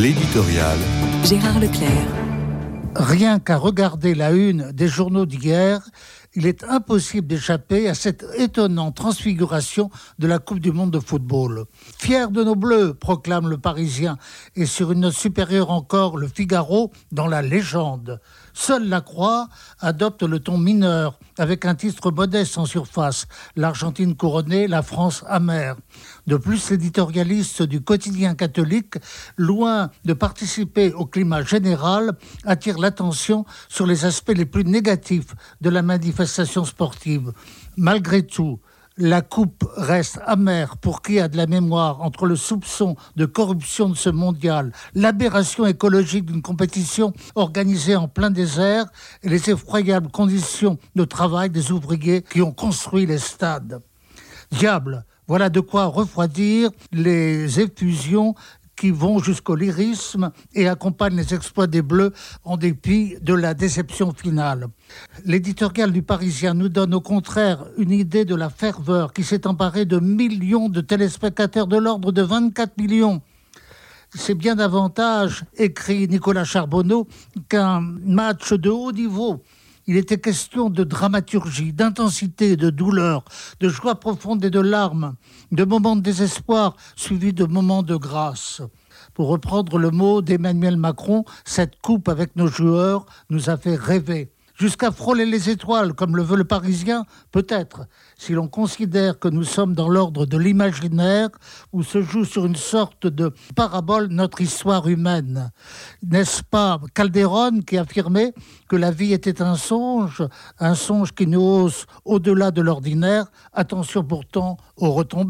L'éditorial. Gérard Leclerc. Rien qu'à regarder la une des journaux d'hier, il est impossible d'échapper à cette étonnante transfiguration de la Coupe du Monde de football. Fier de nos bleus, proclame le Parisien, et sur une note supérieure encore, le Figaro dans la légende. Seule la Croix adopte le ton mineur, avec un titre modeste en surface, l'Argentine couronnée, la France amère. De plus, l'éditorialiste du quotidien catholique, loin de participer au climat général, attire l'attention sur les aspects les plus négatifs de la manifestation sportive. Malgré tout, la coupe reste amère pour qui a de la mémoire entre le soupçon de corruption de ce mondial, l'aberration écologique d'une compétition organisée en plein désert et les effroyables conditions de travail des ouvriers qui ont construit les stades. Diable, voilà de quoi refroidir les effusions qui vont jusqu'au lyrisme et accompagnent les exploits des Bleus en dépit de la déception finale. L'éditorial du Parisien nous donne au contraire une idée de la ferveur qui s'est emparée de millions de téléspectateurs de l'ordre de 24 millions. C'est bien davantage, écrit Nicolas Charbonneau, qu'un match de haut niveau il était question de dramaturgie, d'intensité, de douleur, de joie profonde et de larmes, de moments de désespoir suivis de moments de grâce. Pour reprendre le mot d'Emmanuel Macron, cette coupe avec nos joueurs nous a fait rêver jusqu'à frôler les étoiles, comme le veut le Parisien, peut-être, si l'on considère que nous sommes dans l'ordre de l'imaginaire, où se joue sur une sorte de parabole notre histoire humaine. N'est-ce pas Calderon qui affirmait que la vie était un songe, un songe qui nous hausse au-delà de l'ordinaire? Attention pourtant aux retombées.